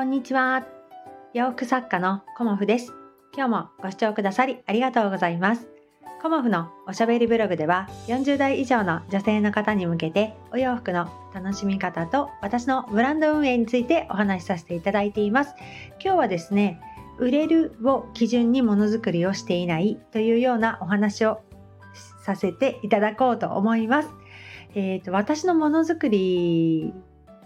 こんにちは。洋服作家のコモフです。今日もご視聴くださりありがとうございます。コモフのおしゃべりブログでは40代以上の女性の方に向けてお洋服の楽しみ方と私のブランド運営についてお話しさせていただいています。今日はですね、売れるを基準にものづくりをしていないというようなお話をさせていただこうと思います。えーと、私のものづくり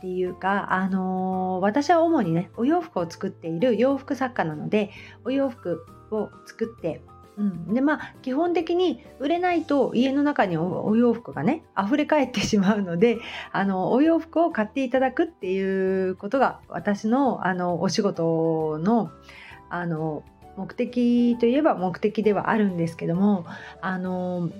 っていうか、あのー私は主にねお洋服を作っている洋服作家なのでお洋服を作って、うん、でまあ基本的に売れないと家の中にお洋服がね溢れ返ってしまうのであのお洋服を買っていただくっていうことが私のあのお仕事のあの目的といえば目的ではあるんですけどもあの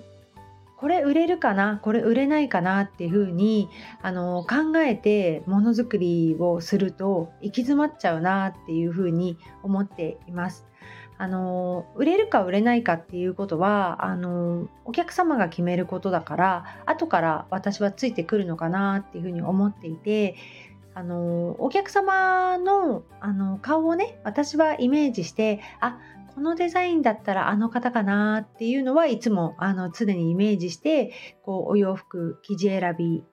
これ売れるかな？これ売れないかなっていうふうにあの考えてものづくりをすると行き詰まっちゃうなっていうふうに思っています。あの売れるか売れないかっていうことはあのお客様が決めることだから後から私はついてくるのかなっていうふうに思っていてあのお客様のあの顔をね私はイメージしてあこのデザインだったらあの方かなっていうのはいつもあの常にイメージしてこうお洋服生地選び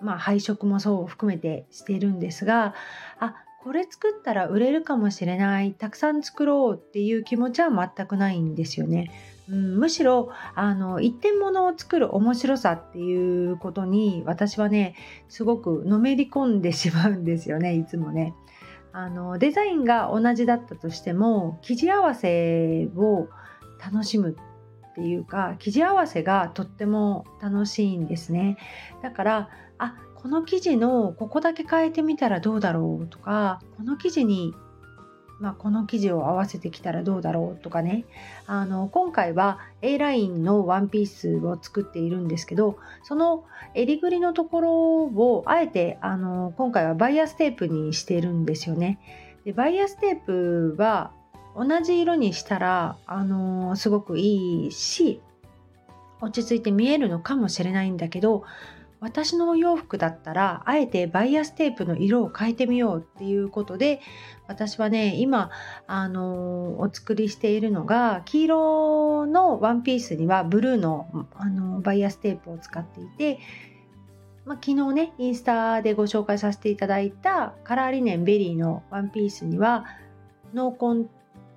まあ配色もそう含めてしてるんですがあこれ作ったら売れるかもしれないたくさん作ろうっていう気持ちは全くないんですよね。うん、むしろあの一点物を作る面白さっていうことに私はねすごくのめり込んでしまうんですよねいつもね。あのデザインが同じだったとしても生地合わせを楽しむっていうか生地合わせがとっても楽しいんですね。だからあこの生地のここだけ変えてみたらどうだろうとかこの生地にまあ、この生地を合わせてきたらどうだろうとかねあの今回は A ラインのワンピースを作っているんですけどその襟ぐりのところをあえてあの今回はバイアステープにしているんですよね。でバイアステープは同じ色にしたらあのすごくいいし落ち着いて見えるのかもしれないんだけど私のお洋服だったらあえてバイアステープの色を変えてみようっていうことで私はね今あのお作りしているのが黄色のワンピースにはブルーのあのバイアステープを使っていて、まあ、昨日ねインスタでご紹介させていただいたカラーリネンベリーのワンピースには濃紺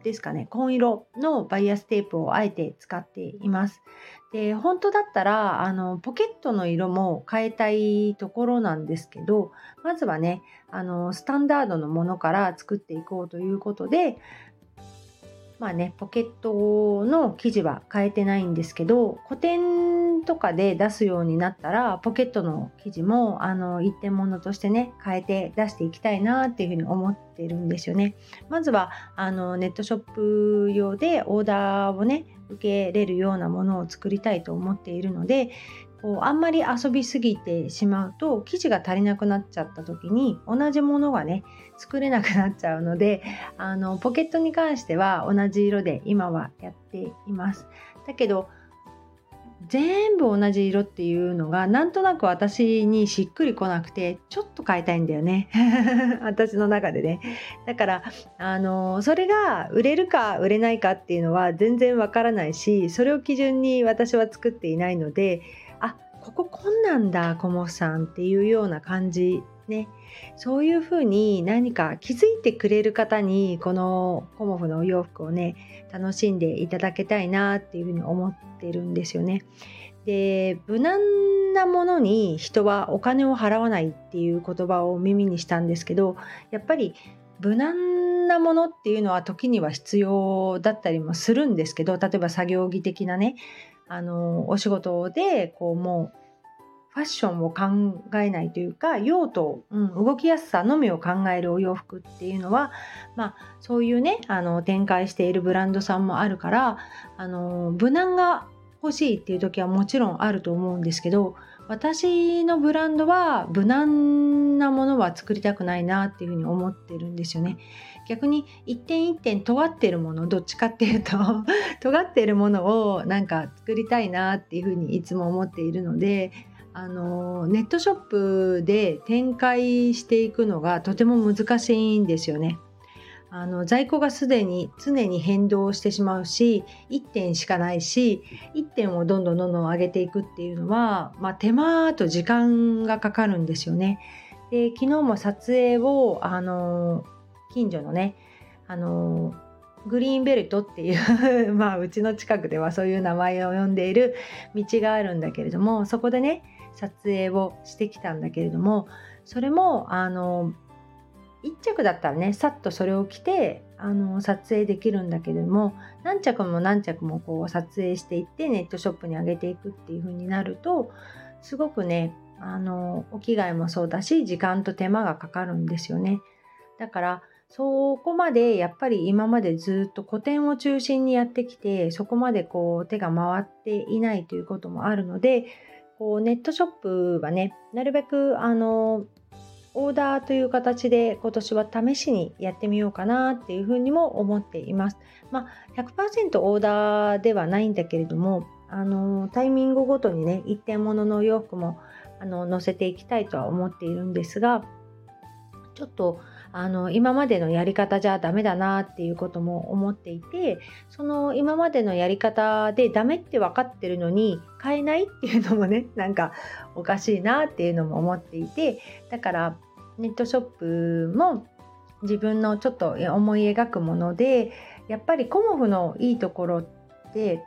ですかね紺色のバイアステープをあえて使っています。で本当だったらあのポケットの色も変えたいところなんですけどまずはねあのスタンダードのものから作っていこうということでまあねポケットの生地は変えてないんですけど個展とかで出すようになったらポケットの生地もあの一点物としてね変えて出していきたいなっていうふうに思ってるんですよね。まずはあのネットショップ用でオーダーをね受けれるようなものを作りたいと思っているのでこうあんまり遊びすぎてしまうと生地が足りなくなっちゃった時に同じものがね作れなくなっちゃうので あのポケットに関しては同じ色で今はやっています。だけど全部同じ色っていうのがなんとなく私にしっくりこなくてちょっと変えたいんだよね 私の中でねだからあのそれが売れるか売れないかっていうのは全然わからないしそれを基準に私は作っていないのでこここんなんだコモフさんっていうような感じねそういうふうに何か気づいてくれる方にこのコモフのお洋服をね楽しんでいただけたいなっていうふうに思ってるんですよね。で無難なものに人はお金を払わないっていう言葉を耳にしたんですけどやっぱり無難なものっていうのは時には必要だったりもするんですけど例えば作業着的なねあのお仕事でこうもうファッションを考えないというか用途、うん、動きやすさのみを考えるお洋服っていうのは、まあ、そういうねあの展開しているブランドさんもあるからあの無難が欲しいっていう時はもちろんあると思うんですけど私のブランドは無難なものは作りたくないなっていうふうに思ってるんですよね。逆に一点一点尖ってるものどっちかっていうと 尖ってるものをなんか作りたいなっていうふうにいつも思っているのであのネットショップで展開していくのがとても難しいんですよね。あの在庫がすでに常に変動してしまうし1点しかないし1点をどんどんどんどん上げていくっていうのは、まあ、手間と時間がかかるんですよね。で昨日も撮影をあの近所のねあのグリーンベルトっていう まあうちの近くではそういう名前を呼んでいる道があるんだけれどもそこでね撮影をしてきたんだけれどもそれもあの1着だったらねさっとそれを着てあの撮影できるんだけれども何着も何着もこう撮影していってネットショップに上げていくっていう風になるとすごくねあのお着替えもそうだし時間と手間がかかるんですよね。だからそこまでやっぱり今までずっと古典を中心にやってきてそこまでこう手が回っていないということもあるのでこうネットショップはねなるべくあのオーダーという形で今年は試しにやってみようかなっていうふうにも思っています。まあ、100%オーダーではないんだけれどもあのタイミングごとにね一点物のお洋服もあの載せていきたいとは思っているんですがちょっとあの今までのやり方じゃダメだなっていうことも思っていてその今までのやり方でダメって分かってるのに変えないっていうのもね なんかおかしいなっていうのも思っていてだからネットショップも自分のちょっと思い描くものでやっぱりコモフのいいところって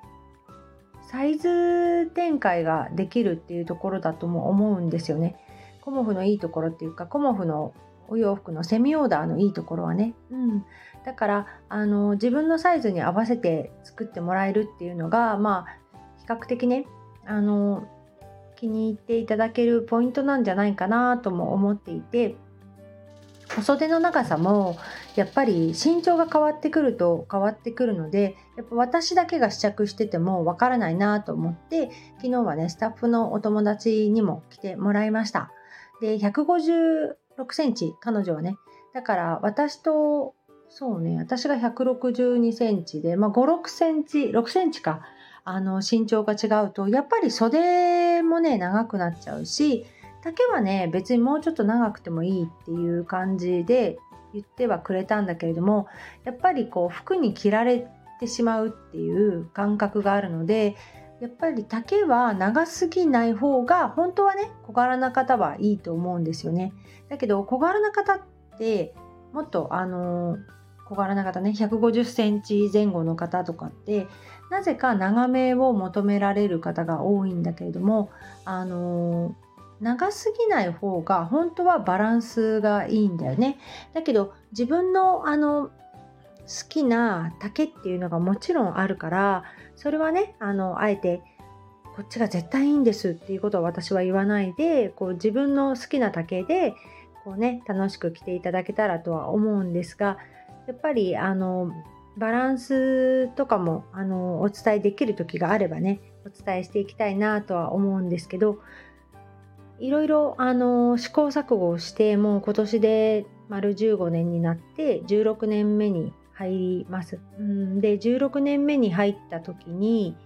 サイズ展開ができるっていうところだとも思うんですよね。コモフのいいところっていうかコモフのお洋服のセミオーダーのいいところはね、うん、だからあの自分のサイズに合わせて作ってもらえるっていうのがまあ比較的ねあの気に入っていただけるポイントなんじゃないかなとも思っていて。お袖の長さもやっぱり身長が変わってくると変わってくるのでやっぱ私だけが試着しててもわからないなと思って昨日はねスタッフのお友達にも来てもらいました。で150 6センチ、彼女はね。だから私と、そうね、私が162センチで、まあ、5、6センチ、6センチか、あの、身長が違うと、やっぱり袖もね、長くなっちゃうし、丈はね、別にもうちょっと長くてもいいっていう感じで言ってはくれたんだけれども、やっぱりこう、服に着られてしまうっていう感覚があるので、やっぱり丈は長すぎない方が本当はね小柄な方はいいと思うんですよね。だけど小柄な方ってもっとあの小柄な方ね150センチ前後の方とかってなぜか長めを求められる方が多いんだけれどもあの長すぎない方が本当はバランスがいいんだよね。だけど自分のあの好きな丈っていうのがもちろんあるからそれはねあのあえてこっちが絶対いいんですっていうことは私は言わないでこう自分の好きな丈でこうね楽しく着ていただけたらとは思うんですがやっぱりあのバランスとかもあのお伝えできる時があればねお伝えしていきたいなとは思うんですけどいろいろあの試行錯誤をしてもう今年で丸15年になって16年目に入ります。うん、で16年目に入った時に、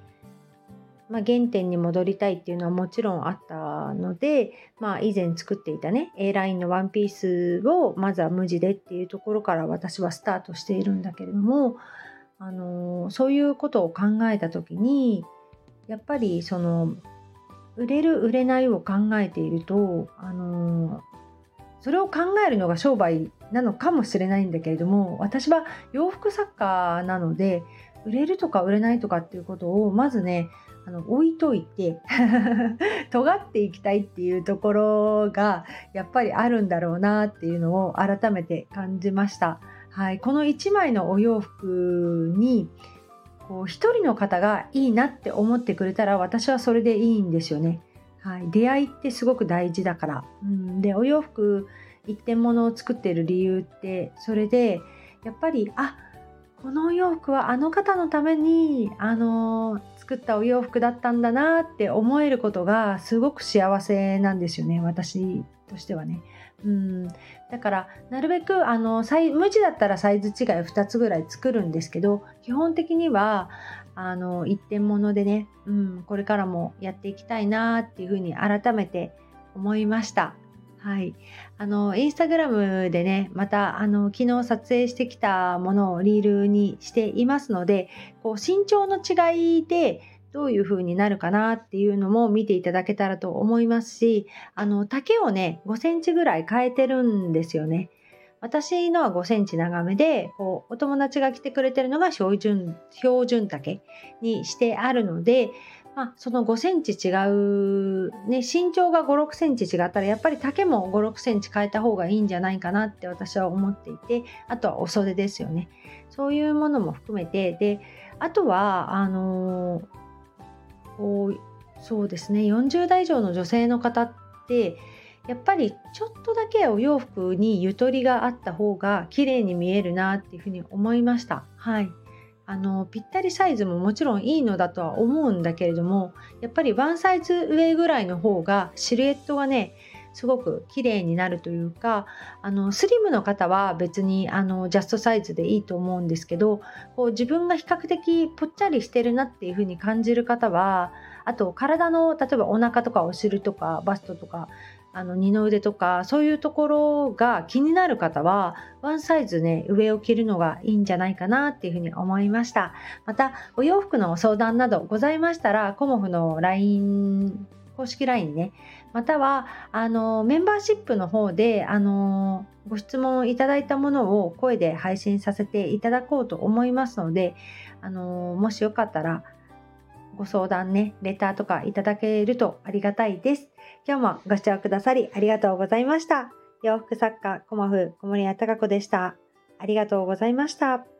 まあ、原点に戻りたいっていうのはもちろんあったので、まあ、以前作っていたね A ラインのワンピースをまずは無地でっていうところから私はスタートしているんだけれども、あのそういうことを考えた時にやっぱりその売れる売れないを考えていると、あのそれを考えるのが商売なのかもしれないんだけれども私は洋服作家なので売れるとか売れないとかっていうことをまずねあの置いといて 尖っていきたいっていうところがやっぱりあるんだろうなっていうのを改めて感じました。はい、この1枚のお洋服にこう1人の方がいいなって思ってくれたら私はそれでいいんですよね。はい、出会いってすごく大事だから。うん、でお洋服一点物を作っている理由ってそれでやっぱりあこのお洋服はあの方のためにあの作ったお洋服だったんだなって思えることがすごく幸せなんですよね私としてはね。うんだからなるべくあの無地だったらサイズ違い2つぐらい作るんですけど基本的にはあの一点物でね、うん、これからもやっていきたいなっていうふうに改めて思いました。はい、あのインスタグラムでねまたあの昨日撮影してきたものをリールにしていますのでこう身長の違いでどういう風になるかなっていうのも見ていただけたらと思いますしあの丈をね5センチぐらい変えてるんですよね。私のは5センチ長めでこうお友達が着てくれてるのが標準標準丈にしてあるのでまあ、その5センチ違う、ね、身長が5、6センチ違ったらやっぱり丈も5、6センチ変えた方がいいんじゃないかなって私は思っていて、あとはお袖ですよね。そういうものも含めて、で、あとは、あのー、そうですね、40代以上の女性の方って、やっぱりちょっとだけお洋服にゆとりがあった方が綺麗に見えるなっていうふうに思いました。はい。あのぴったりサイズももちろんいいのだとは思うんだけれどもやっぱりワンサイズ上ぐらいの方がシルエットがねすごく綺麗になるというかあのスリムの方は別にあのジャストサイズでいいと思うんですけどこう自分が比較的ぽっちゃりしてるなっていう風に感じる方はあと体の例えばお腹とかお尻とかバストとかあの二の腕とかそういうところが気になる方はワンサイズね上を着るのがいいんじゃないかなっていうふうに思いました。またお洋服の相談などございましたらコモフの LINE 公式 LINE ね。またはあのメンバーシップの方であのご質問いただいたものを声で配信させていただこうと思いますのであのもしよかったらご相談ねレターとかいただけるとありがたいです今日もご視聴くださりありがとうございました。洋服作家、コマフ、小森屋隆子でした。ありがとうございました。